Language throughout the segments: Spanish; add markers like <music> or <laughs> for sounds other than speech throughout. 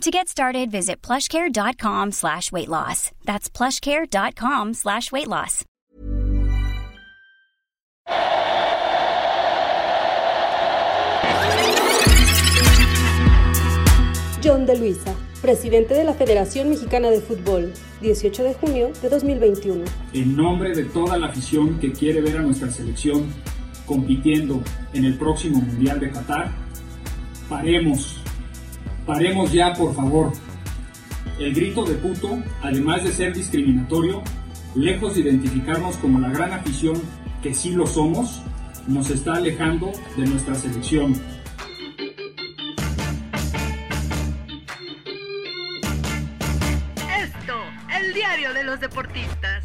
To get started, visit plushcare.com slash weight loss. That's plushcare.com slash weight loss. John de Luisa, presidente de la Federación Mexicana de Fútbol, 18 de junio de 2021. En nombre de toda la afición que quiere ver a nuestra selección compitiendo en el próximo Mundial de Qatar, paremos Paremos ya, por favor. El grito de puto, además de ser discriminatorio, lejos de identificarnos como la gran afición que sí lo somos, nos está alejando de nuestra selección. Esto, el diario de los deportistas.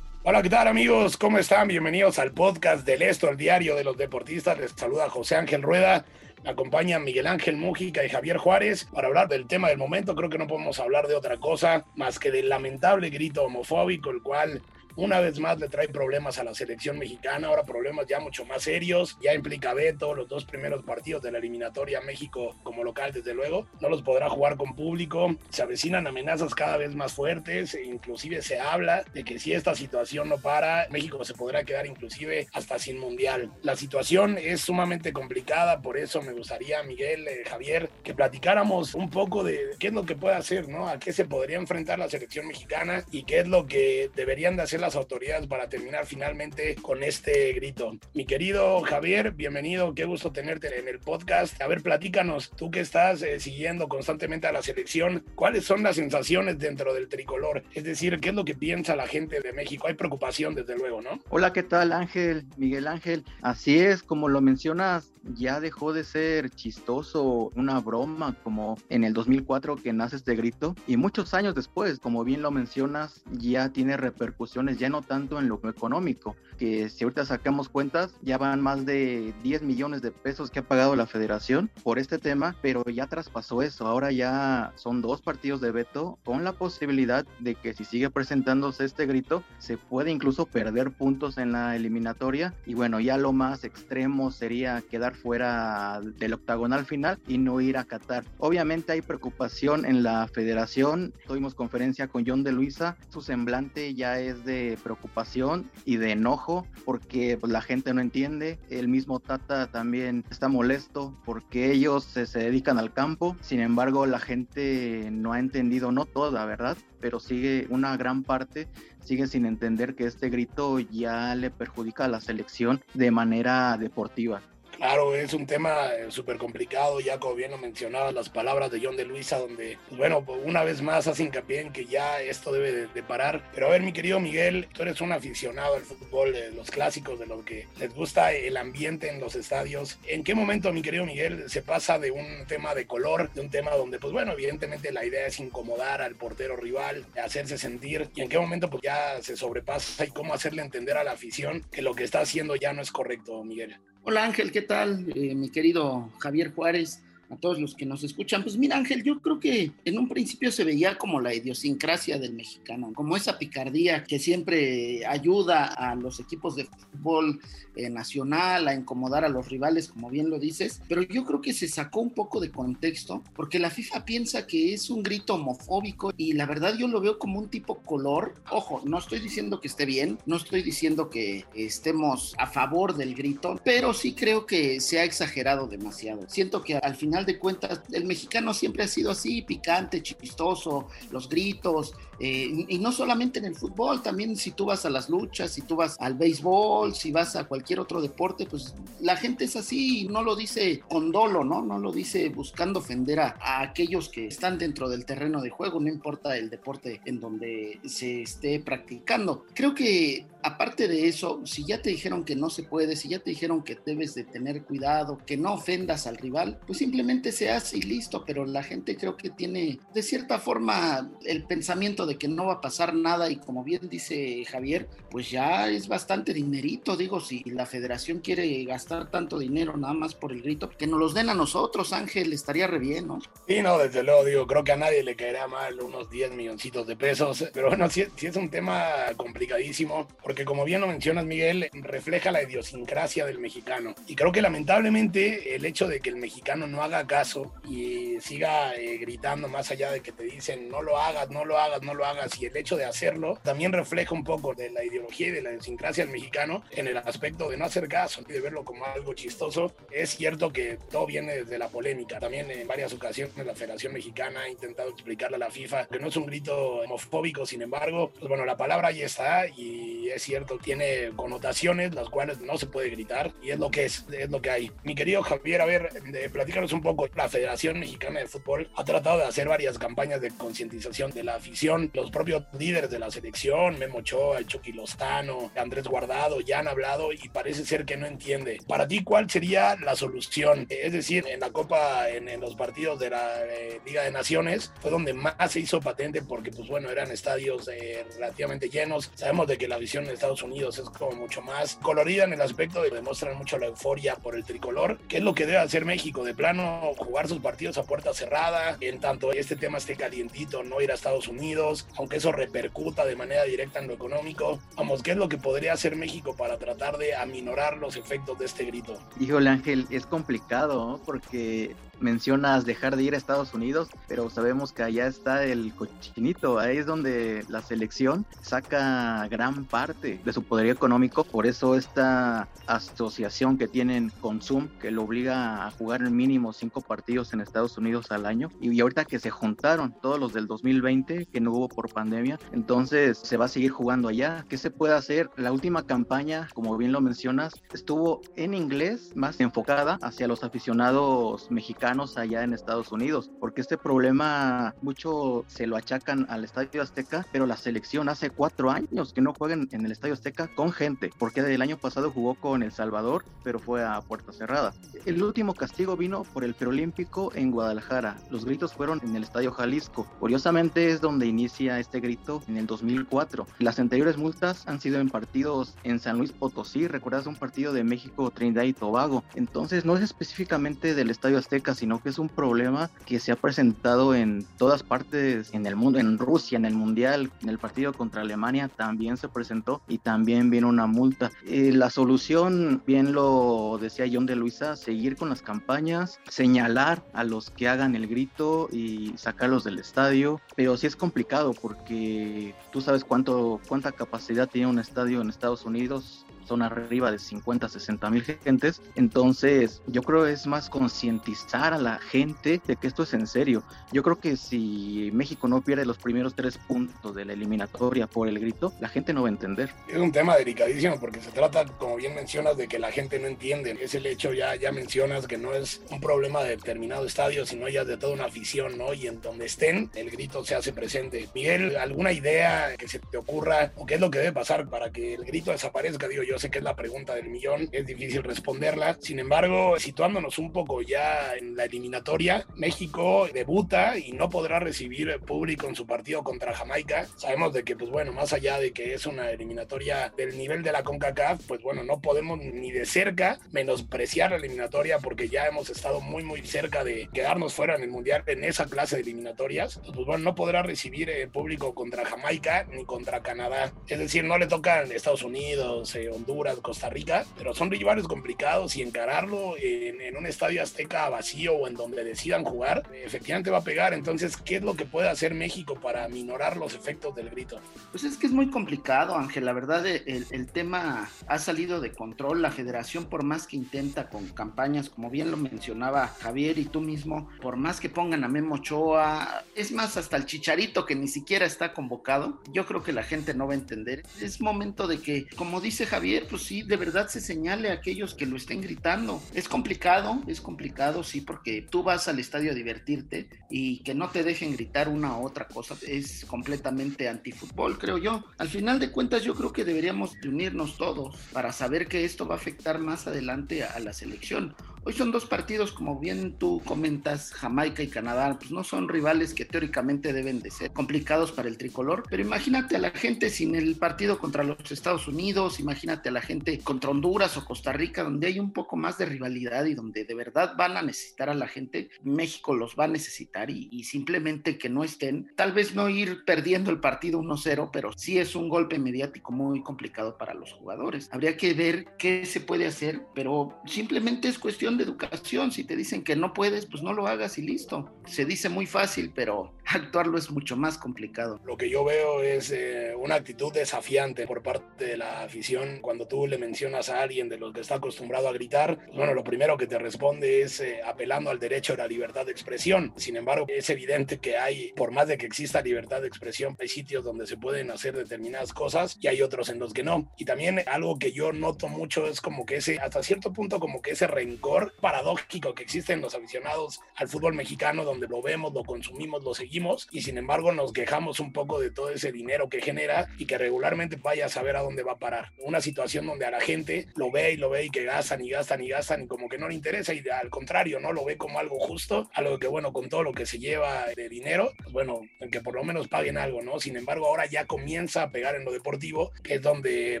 Hola, ¿qué tal amigos? ¿Cómo están? Bienvenidos al podcast del Esto, el diario de los deportistas. Les saluda José Ángel Rueda. Me acompañan Miguel Ángel Mújica y Javier Juárez para hablar del tema del momento. Creo que no podemos hablar de otra cosa más que del lamentable grito homofóbico, el cual una vez más le trae problemas a la selección mexicana, ahora problemas ya mucho más serios, ya implica veto, los dos primeros partidos de la eliminatoria México como local desde luego, no los podrá jugar con público, se avecinan amenazas cada vez más fuertes, e inclusive se habla de que si esta situación no para, México se podrá quedar inclusive hasta sin mundial. La situación es sumamente complicada, por eso me gustaría, Miguel, eh, Javier, que platicáramos un poco de qué es lo que puede hacer, ¿no? A qué se podría enfrentar la selección mexicana y qué es lo que deberían de hacer las autoridades para terminar finalmente con este grito. Mi querido Javier, bienvenido, qué gusto tenerte en el podcast. A ver, platícanos, tú que estás eh, siguiendo constantemente a la selección, ¿cuáles son las sensaciones dentro del tricolor? Es decir, ¿qué es lo que piensa la gente de México? Hay preocupación, desde luego, ¿no? Hola, ¿qué tal Ángel? Miguel Ángel. Así es, como lo mencionas, ya dejó de ser chistoso, una broma como en el 2004 que nace este grito y muchos años después, como bien lo mencionas, ya tiene repercusiones ya no tanto en lo económico, que si ahorita sacamos cuentas, ya van más de 10 millones de pesos que ha pagado la federación por este tema, pero ya traspasó eso, ahora ya son dos partidos de veto con la posibilidad de que si sigue presentándose este grito, se puede incluso perder puntos en la eliminatoria. Y bueno, ya lo más extremo sería quedar fuera del octagonal final y no ir a Qatar. Obviamente hay preocupación en la federación, tuvimos conferencia con John de Luisa, su semblante ya es de preocupación y de enojo porque pues, la gente no entiende. El mismo Tata también está molesto porque ellos se, se dedican al campo. Sin embargo, la gente no ha entendido, no toda, ¿verdad? Pero sigue una gran parte sigue sin entender que este grito ya le perjudica a la selección de manera deportiva. Claro, es un tema eh, súper complicado, ya como bien lo mencionaba, las palabras de John de Luisa, donde, pues bueno, una vez más hace hincapié en que ya esto debe de, parar. Pero a ver, mi querido Miguel, tú eres un aficionado al fútbol, de los clásicos, de lo que les gusta el ambiente en los estadios. ¿En qué momento, mi querido Miguel, se pasa de un tema de color, de un tema donde, pues bueno, evidentemente la idea es incomodar al portero rival, hacerse sentir, y en qué momento pues ya se sobrepasa y cómo hacerle entender a la afición que lo que está haciendo ya no es correcto, Miguel? Hola Ángel, ¿qué tal? Eh, mi querido Javier Juárez a todos los que nos escuchan. Pues mira, Ángel, yo creo que en un principio se veía como la idiosincrasia del mexicano, como esa picardía que siempre ayuda a los equipos de fútbol eh, nacional a incomodar a los rivales, como bien lo dices, pero yo creo que se sacó un poco de contexto porque la FIFA piensa que es un grito homofóbico y la verdad yo lo veo como un tipo color. Ojo, no estoy diciendo que esté bien, no estoy diciendo que estemos a favor del grito, pero sí creo que se ha exagerado demasiado. Siento que al final de cuentas, el mexicano siempre ha sido así, picante, chistoso, los gritos, eh, y no solamente en el fútbol, también si tú vas a las luchas, si tú vas al béisbol, si vas a cualquier otro deporte, pues la gente es así y no lo dice con dolo, ¿no? No lo dice buscando ofender a, a aquellos que están dentro del terreno de juego, no importa el deporte en donde se esté practicando. Creo que aparte de eso, si ya te dijeron que no se puede, si ya te dijeron que debes de tener cuidado, que no ofendas al rival, pues simplemente se hace y listo, pero la gente creo que tiene de cierta forma el pensamiento de que no va a pasar nada y como bien dice Javier, pues ya es bastante dinerito, digo, si la federación quiere gastar tanto dinero nada más por el grito, que nos los den a nosotros, Ángel, estaría re bien, ¿no? Sí, no, desde luego, digo, creo que a nadie le caerá mal unos 10 milloncitos de pesos, pero bueno, sí, sí es un tema complicadísimo, porque como bien lo mencionas, Miguel, refleja la idiosincrasia del mexicano. Y creo que lamentablemente el hecho de que el mexicano no haga caso y siga eh, gritando más allá de que te dicen no lo hagas, no lo hagas, no lo hagas, y el hecho de hacerlo también refleja un poco de la ideología y de la idiosincrasia del mexicano en el aspecto de no hacer caso y de verlo como algo chistoso. Es cierto que todo viene desde la polémica. También en varias ocasiones la Federación Mexicana ha intentado explicarle a la FIFA que no es un grito homofóbico, sin embargo, pues bueno, la palabra ahí está y es cierto, tiene connotaciones las cuales no se puede gritar y es lo que es, es lo que hay. Mi querido Javier, a ver, platícanos un poco. La Federación Mexicana de Fútbol ha tratado de hacer varias campañas de concientización de la afición. Los propios líderes de la selección, Memo Ochoa, Chucky Lozano, Andrés Guardado, ya han hablado y parece ser que no entiende. Para ti, ¿cuál sería la solución? Es decir, en la Copa, en, los partidos de la eh, Liga de Naciones, fue donde más se hizo patente porque, pues bueno, eran estadios eh, relativamente llenos. Sabemos de que la visión en Estados Unidos es como mucho más colorida en el aspecto de demostrar mucho la euforia por el tricolor. ¿Qué es lo que debe hacer México? De plano, jugar sus partidos a puerta cerrada, en tanto este tema esté calientito, no ir a Estados Unidos, aunque eso repercuta de manera directa en lo económico. Vamos, ¿qué es lo que podría hacer México para tratar de aminorar los efectos de este grito? Híjole Ángel, es complicado, porque mencionas dejar de ir a Estados Unidos, pero sabemos que allá está el cochinito, ahí es donde la selección saca gran parte de su poder económico, por eso esta asociación que tienen con Zoom, que lo obliga a jugar el mínimo cinco partidos en Estados Unidos al año, y ahorita que se juntaron todos los del 2020, que no hubo por pandemia, entonces se va a seguir jugando allá. ¿Qué se puede hacer? La última campaña, como bien lo mencionas, estuvo en inglés, más enfocada hacia los aficionados mexicanos allá en Estados Unidos, porque este problema mucho se lo achacan al Estadio Azteca, pero la selección hace cuatro años que no juegan en el Estadio Azteca con gente, porque el año pasado jugó con El Salvador, pero fue a puerta cerrada. El último castigo vino por el preolímpico en Guadalajara. Los gritos fueron en el Estadio Jalisco. Curiosamente es donde inicia este grito en el 2004. Las anteriores multas han sido en partidos en San Luis Potosí, recuerdas un partido de México, Trinidad y Tobago. Entonces no es específicamente del Estadio Azteca, sino que es un problema que se ha presentado en todas partes en el mundo, en Rusia, en el Mundial, en el partido contra Alemania también se presentó y también vino una multa. Eh, la solución, bien lo decía John de Luisa, seguir con las campañas, señalar a los que hagan el grito y sacarlos del estadio, pero sí es complicado porque tú sabes cuánto, cuánta capacidad tiene un estadio en Estados Unidos, son arriba de 50, 60 mil gentes. Entonces, yo creo es más concientizar a la gente de que esto es en serio. Yo creo que si México no pierde los primeros tres puntos de la eliminatoria por el grito, la gente no va a entender. Es un tema delicadísimo porque se trata, como bien mencionas, de que la gente no entiende. Es el hecho, ya, ya mencionas que no es un problema de determinado estadio, sino ya de toda una afición, ¿no? Y en donde estén, el grito se hace presente. Miguel, ¿alguna idea que se te ocurra o qué es lo que debe pasar para que el grito desaparezca? Digo yo, yo sé que es la pregunta del millón, es difícil responderla. Sin embargo, situándonos un poco ya en la eliminatoria, México debuta y no podrá recibir público en su partido contra Jamaica. Sabemos de que, pues bueno, más allá de que es una eliminatoria del nivel de la CONCACAF, pues bueno, no podemos ni de cerca menospreciar la eliminatoria porque ya hemos estado muy, muy cerca de quedarnos fuera en el Mundial en esa clase de eliminatorias. Pues bueno, no podrá recibir eh, público contra Jamaica ni contra Canadá. Es decir, no le tocan Estados Unidos, eh, Honduras, Costa Rica, pero son rivales complicados y encararlo en, un estadio azteca vacío o en donde decidan jugar, efectivamente va a pegar. Entonces, ¿qué es lo que puede hacer México para minorar los efectos del grito? Pues es que es muy complicado, Ángel. La verdad, el, el tema ha salido de control. La federación, por más que intenta con campañas, como bien lo mencionaba Javier y tú mismo, por más que pongan a Memo Ochoa, es más, hasta el Chicharito que ni siquiera está convocado, yo creo que la gente no va a entender. Es momento de que, como dice Javier, pues sí, de verdad se señale a aquellos que lo estén gritando. Es complicado, es complicado, sí, porque tú vas al estadio a divertirte y que no te dejen gritar una u otra cosa es completamente antifútbol, creo yo. Al final de cuentas, yo creo que deberíamos unirnos todos para saber que esto va a afectar más adelante a la selección. Hoy son dos partidos, como bien tú comentas, Jamaica y Canadá, pues no son rivales que teóricamente deben de ser complicados para el tricolor, pero imagínate a la gente sin el partido contra los Estados Unidos, imagínate a la gente contra Honduras o Costa Rica, donde hay un poco más de rivalidad y donde de verdad van a necesitar a la gente, México los va a necesitar y, simplemente que no estén, tal vez no ir perdiendo el partido 1-0, pero sí es un golpe mediático muy complicado para los jugadores. Habría que ver qué se puede hacer, pero simplemente es cuestión de educación. Si te dicen que no puedes, pues no lo hagas y listo. Se dice muy fácil, pero <laughs> actuarlo es mucho más complicado. Lo que yo veo es eh, una actitud desafiante por parte de la afición. Cuando tú le mencionas a alguien de los que está acostumbrado a gritar, bueno, lo primero que te responde es eh, apelando al derecho a la libertad de expresión. Sin embargo, es evidente que hay, por más de que exista libertad de expresión, hay sitios donde se pueden hacer determinadas cosas y hay otros en los que no. Y también algo que yo noto mucho es como que ese, hasta cierto punto, como que ese rencor paradójico que existe en los aficionados al fútbol mexicano, donde lo vemos, lo consumimos, lo seguimos y sin embargo nos quejamos un poco de todo ese dinero que genera y que regularmente vaya a saber a dónde va a parar. Una situación donde a la gente lo ve y lo ve y que gastan y gastan y gastan y como que no le interesa y al contrario, ¿no? Lo ve como algo justo, algo que bueno, con todo lo que se lleva de dinero, pues bueno, que por lo menos paguen algo, ¿no? Sin embargo, ahora ya comienza a pegar en lo deportivo, que es donde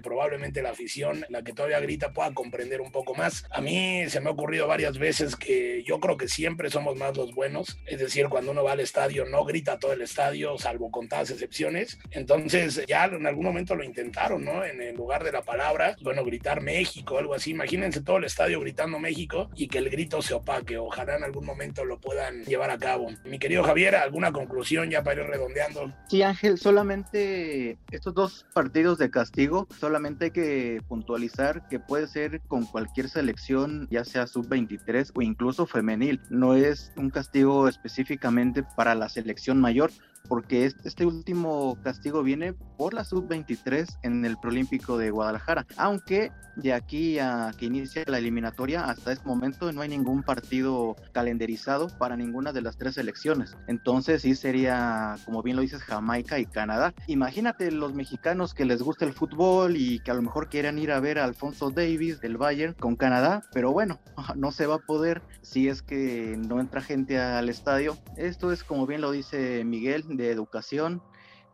probablemente la afición, la que todavía grita, pueda comprender un poco más. A mí se me ha ocurrido varias veces que yo creo que siempre somos más los buenos, es decir, cuando uno va al estadio no grita todo el estadio, salvo contadas excepciones. Entonces ya en algún momento lo intentaron, ¿no? En el lugar de la palabra, bueno, gritar México, algo así. Imagínense todo el estadio gritando México y que el grito se opaque. Ojalá en algún momento lo puedan llevar a cabo. Mi querido Javier, ¿alguna conclusión ya para ir redondeando? Sí, Ángel, solamente estos dos partidos de castigo, solamente hay que puntualizar que puede ser con cualquier selección, ya sea sub-23 o incluso femenil. No es un castigo específicamente para la selección mayor, porque este último castigo viene por la sub-23 en el Prolímpico de Guadalajara, aunque de aquí a que inicie la eliminatoria hasta este momento no hay ningún partido calendarizado para ninguna de las tres selecciones. Entonces sí sería, como bien lo dices, Jamaica y Canadá. Imagínate los mexicanos que les gusta el fútbol y que a lo mejor quieran ir a ver a Alfonso Davis del Bayern con Canadá, pero bueno, <laughs> no se va a poder si es que no entra gente al estadio. Esto es como bien lo dice Miguel de educación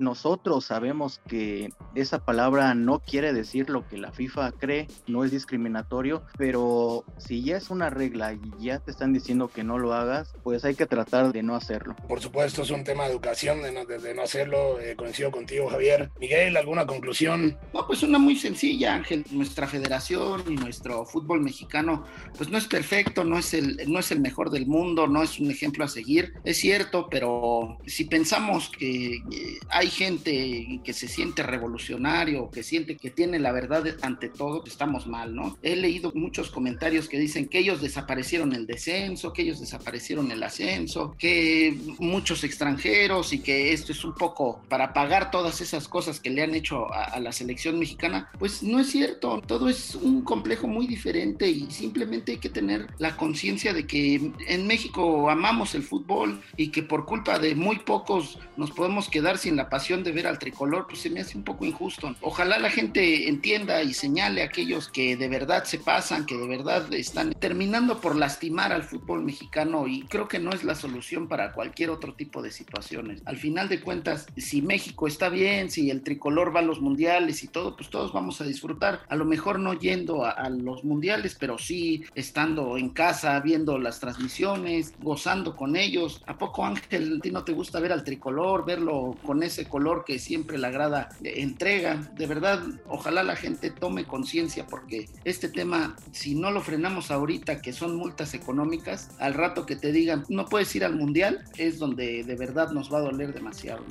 nosotros sabemos que esa palabra no quiere decir lo que la FIFA cree, no es discriminatorio, pero si ya es una regla y ya te están diciendo que no lo hagas, pues hay que tratar de no hacerlo. Por supuesto, es un tema de educación, de no, de, no hacerlo. Eh, coincido contigo, Javier. Miguel, ¿alguna conclusión? No, pues una muy sencilla, Ángel. Nuestra federación y nuestro fútbol mexicano, pues no es perfecto, no es el, no es el mejor del mundo, no es un ejemplo a seguir, es cierto, pero si pensamos que eh, gente que se siente revolucionario, que siente que tiene la verdad ante todo, estamos mal, ¿no? He leído muchos comentarios que dicen que ellos desaparecieron el descenso, que ellos desaparecieron el ascenso, que muchos extranjeros y que esto es un poco para pagar todas esas cosas que le han hecho a, a la selección mexicana. Pues no es cierto, todo es un complejo muy diferente y simplemente hay que tener la conciencia de que en México amamos el fútbol y que por culpa de muy pocos nos podemos quedar sin la pasión de ver al tricolor, pues se me hace un poco injusto. Ojalá la gente entienda y señale a aquellos que de verdad se pasan, que de verdad están terminando por lastimar al fútbol mexicano y creo que no es la solución para cualquier otro tipo de situaciones. Al final de cuentas, si México está bien, si el tricolor va a los mundiales y todo, pues todos vamos a disfrutar. A lo mejor no yendo a, a los mundiales, pero sí estando en casa, viendo las transmisiones, gozando con ellos. ¿A poco Ángel, a ti no te gusta ver al tricolor, verlo con ese color que siempre la grada entrega. De verdad, ojalá la gente tome conciencia porque este tema, si no lo frenamos ahorita, que son multas económicas, al rato que te digan no puedes ir al mundial, es donde de verdad nos va a doler demasiado.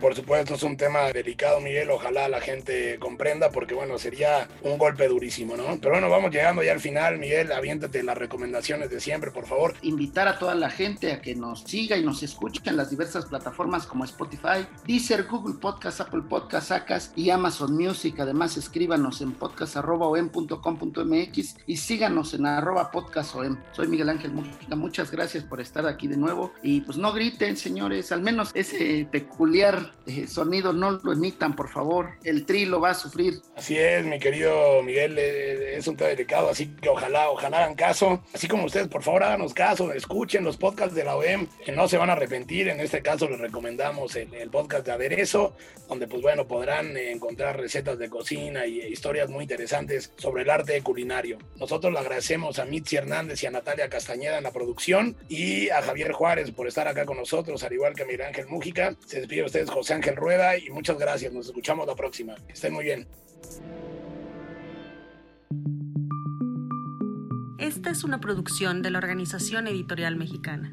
Por supuesto, es un tema delicado, Miguel. Ojalá la gente comprenda porque, bueno, sería un golpe durísimo, ¿no? Pero bueno, vamos llegando ya al final, Miguel. Aviéntate las recomendaciones de siempre, por favor. Invitar a toda la gente a que nos siga y nos escuche en las diversas plataformas como Spotify, Deezer, Google Podcast, Apple Podcast, Sacas y Amazon Music. Además, escríbanos en podcast.com.mx y síganos en arroba podcastom. Soy Miguel Ángel Mujica. Muchas gracias por estar aquí de nuevo. Y pues no griten, señores. Al menos ese peculiar eh, sonido no lo emitan, por favor. El tri lo va a sufrir. Así es, mi querido Miguel. Eh, es un tema delicado, así que ojalá, ojalá hagan caso. Así como ustedes, por favor, háganos caso. Escuchen los podcasts de la OEM, que no se van a arrepentir. En este caso les recomendamos el, el podcast de Aderezo, donde pues bueno, podrán encontrar recetas de cocina y historias muy interesantes sobre el arte culinario. Nosotros le agradecemos a Mitzi Hernández y a Natalia Castañeda en la producción y a Javier Juárez por estar acá con nosotros, al igual que a Miguel Ángel Mújica. Se despide de ustedes José Ángel Rueda y muchas gracias. Nos escuchamos la próxima. estén muy bien. Esta es una producción de la Organización Editorial Mexicana.